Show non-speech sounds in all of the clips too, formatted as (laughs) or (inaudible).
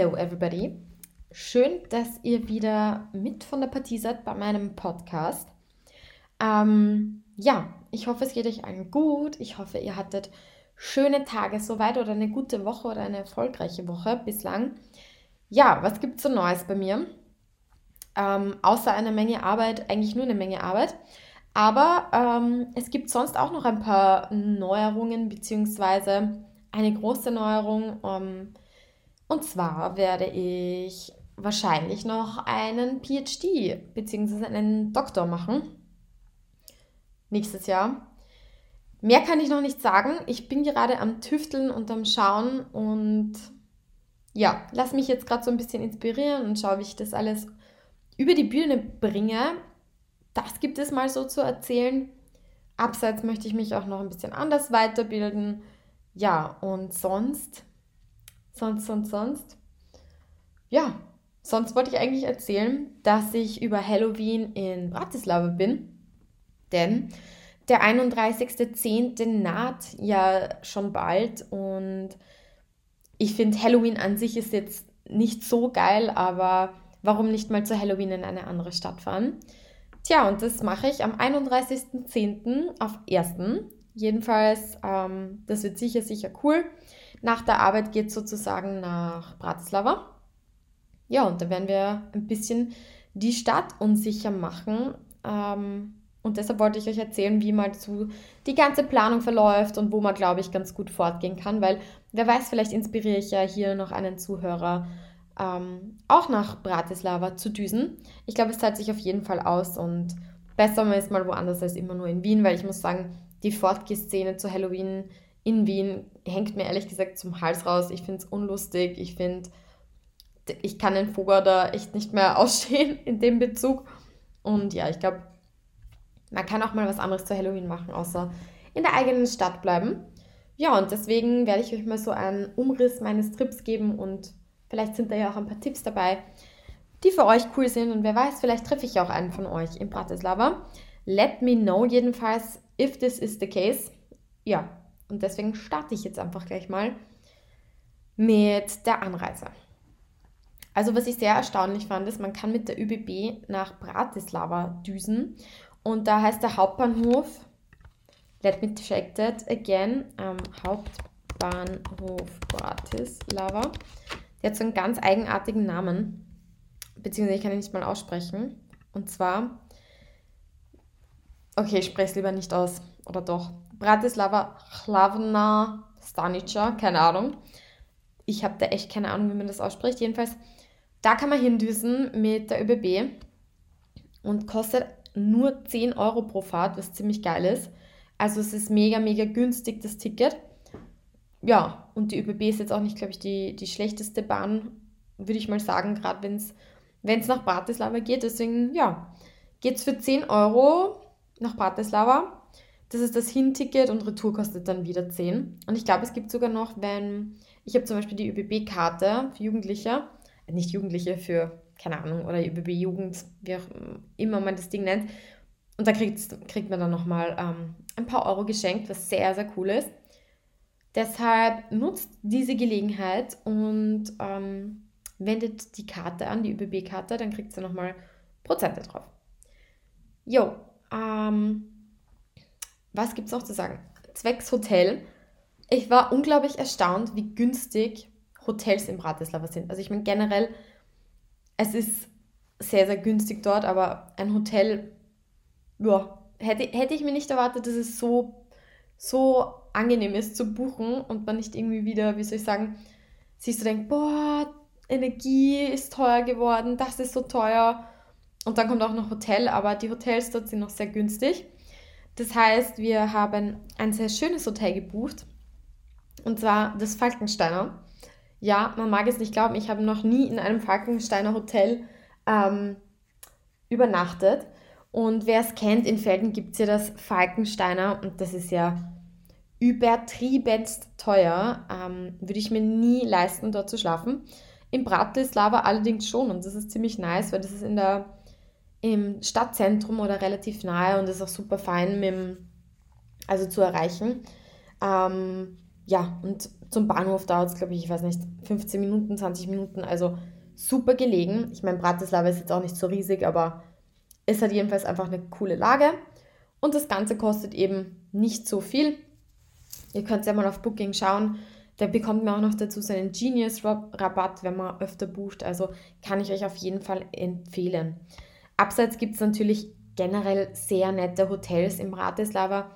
Hello everybody. Schön, dass ihr wieder mit von der Partie seid bei meinem Podcast. Ähm, ja, ich hoffe, es geht euch allen gut. Ich hoffe, ihr hattet schöne Tage soweit oder eine gute Woche oder eine erfolgreiche Woche bislang. Ja, was gibt es so Neues bei mir? Ähm, außer eine Menge Arbeit, eigentlich nur eine Menge Arbeit. Aber ähm, es gibt sonst auch noch ein paar Neuerungen, beziehungsweise eine große Neuerung. Ähm, und zwar werde ich wahrscheinlich noch einen PhD beziehungsweise einen Doktor machen. Nächstes Jahr. Mehr kann ich noch nicht sagen. Ich bin gerade am Tüfteln und am Schauen und ja, lass mich jetzt gerade so ein bisschen inspirieren und schaue, wie ich das alles über die Bühne bringe. Das gibt es mal so zu erzählen. Abseits möchte ich mich auch noch ein bisschen anders weiterbilden. Ja, und sonst, sonst, sonst, sonst. Ja, sonst wollte ich eigentlich erzählen, dass ich über Halloween in Bratislava bin. Denn der 31.10. naht ja schon bald und ich finde Halloween an sich ist jetzt nicht so geil, aber warum nicht mal zu Halloween in eine andere Stadt fahren? Tja, und das mache ich am 31.10. auf 1. Jedenfalls, ähm, das wird sicher, sicher cool. Nach der Arbeit geht es sozusagen nach Bratislava. Ja, und da werden wir ein bisschen die Stadt unsicher machen. Ähm, und deshalb wollte ich euch erzählen, wie mal so die ganze Planung verläuft und wo man, glaube ich, ganz gut fortgehen kann, weil wer weiß, vielleicht inspiriere ich ja hier noch einen Zuhörer, ähm, auch nach Bratislava zu düsen. Ich glaube, es zahlt sich auf jeden Fall aus und besser man ist mal woanders als immer nur in Wien, weil ich muss sagen, die Fortgeh-Szene zu Halloween in Wien hängt mir ehrlich gesagt zum Hals raus. Ich finde es unlustig. Ich finde, ich kann den Vogel da echt nicht mehr (laughs) ausstehen in dem Bezug. Und ja, ich glaube, man kann auch mal was anderes zu Halloween machen, außer in der eigenen Stadt bleiben. Ja, und deswegen werde ich euch mal so einen Umriss meines Trips geben und vielleicht sind da ja auch ein paar Tipps dabei, die für euch cool sind. Und wer weiß, vielleicht treffe ich auch einen von euch in Bratislava. Let me know jedenfalls, if this is the case. Ja, und deswegen starte ich jetzt einfach gleich mal mit der Anreise. Also was ich sehr erstaunlich fand, ist, man kann mit der ÖBB nach Bratislava düsen und da heißt der Hauptbahnhof, let me check that again, ähm, Hauptbahnhof Bratislava. Der hat so einen ganz eigenartigen Namen, beziehungsweise ich kann ihn nicht mal aussprechen. Und zwar, okay, ich spreche es lieber nicht aus, oder doch. Bratislava Hlavna Stanica, keine Ahnung. Ich habe da echt keine Ahnung, wie man das ausspricht. Jedenfalls, da kann man hindüsen mit der ÖBB und kostet nur 10 Euro pro Fahrt, was ziemlich geil ist. Also es ist mega, mega günstig, das Ticket. Ja, und die ÖBB ist jetzt auch nicht, glaube ich, die, die schlechteste Bahn, würde ich mal sagen, gerade wenn es nach Bratislava geht. Deswegen, ja, geht es für 10 Euro nach Bratislava. Das ist das Hinticket und Retour kostet dann wieder 10. Und ich glaube, es gibt sogar noch, wenn, ich habe zum Beispiel die ÖBB-Karte für Jugendliche, äh, nicht Jugendliche, für keine Ahnung, oder ÖBB Jugend, wie auch immer man das Ding nennt. Und da kriegt, kriegt man dann nochmal ähm, ein paar Euro geschenkt, was sehr, sehr cool ist. Deshalb nutzt diese Gelegenheit und ähm, wendet die Karte an, die ÖBB-Karte, dann kriegt ihr nochmal Prozente drauf. Jo, ähm, was gibt es noch zu sagen? Zwecks Hotel. Ich war unglaublich erstaunt, wie günstig Hotels in Bratislava sind. Also ich meine generell es ist sehr, sehr günstig dort, aber ein Hotel, ja, hätte, hätte ich mir nicht erwartet, dass es so, so angenehm ist zu buchen und man nicht irgendwie wieder, wie soll ich sagen, sich so denkt, boah, Energie ist teuer geworden, das ist so teuer. Und dann kommt auch noch Hotel, aber die Hotels dort sind noch sehr günstig. Das heißt, wir haben ein sehr schönes Hotel gebucht. Und zwar das Falkensteiner. Ja, man mag es nicht glauben, ich habe noch nie in einem Falkensteiner Hotel ähm, übernachtet. Und wer es kennt, in Felden gibt es ja das Falkensteiner und das ist ja übertriebenst teuer. Ähm, würde ich mir nie leisten, dort zu schlafen. In Bratislava allerdings schon und das ist ziemlich nice, weil das ist in der, im Stadtzentrum oder relativ nahe und ist auch super fein mit dem, also zu erreichen. Ähm, ja, und zum Bahnhof dauert es, glaube ich, ich weiß nicht, 15 Minuten, 20 Minuten, also super gelegen. Ich meine, Bratislava ist jetzt auch nicht so riesig, aber es hat jedenfalls einfach eine coole Lage. Und das Ganze kostet eben nicht so viel. Ihr könnt ja mal auf Booking schauen. Da bekommt man auch noch dazu seinen Genius-Rabatt, wenn man öfter bucht. Also kann ich euch auf jeden Fall empfehlen. Abseits gibt es natürlich generell sehr nette Hotels im Bratislava.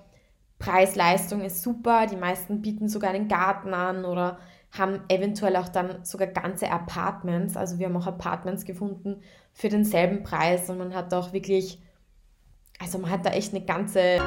Preis-Leistung ist super. Die meisten bieten sogar den Garten an oder haben eventuell auch dann sogar ganze Apartments. Also wir haben auch Apartments gefunden für denselben Preis und man hat auch wirklich, also man hat da echt eine ganze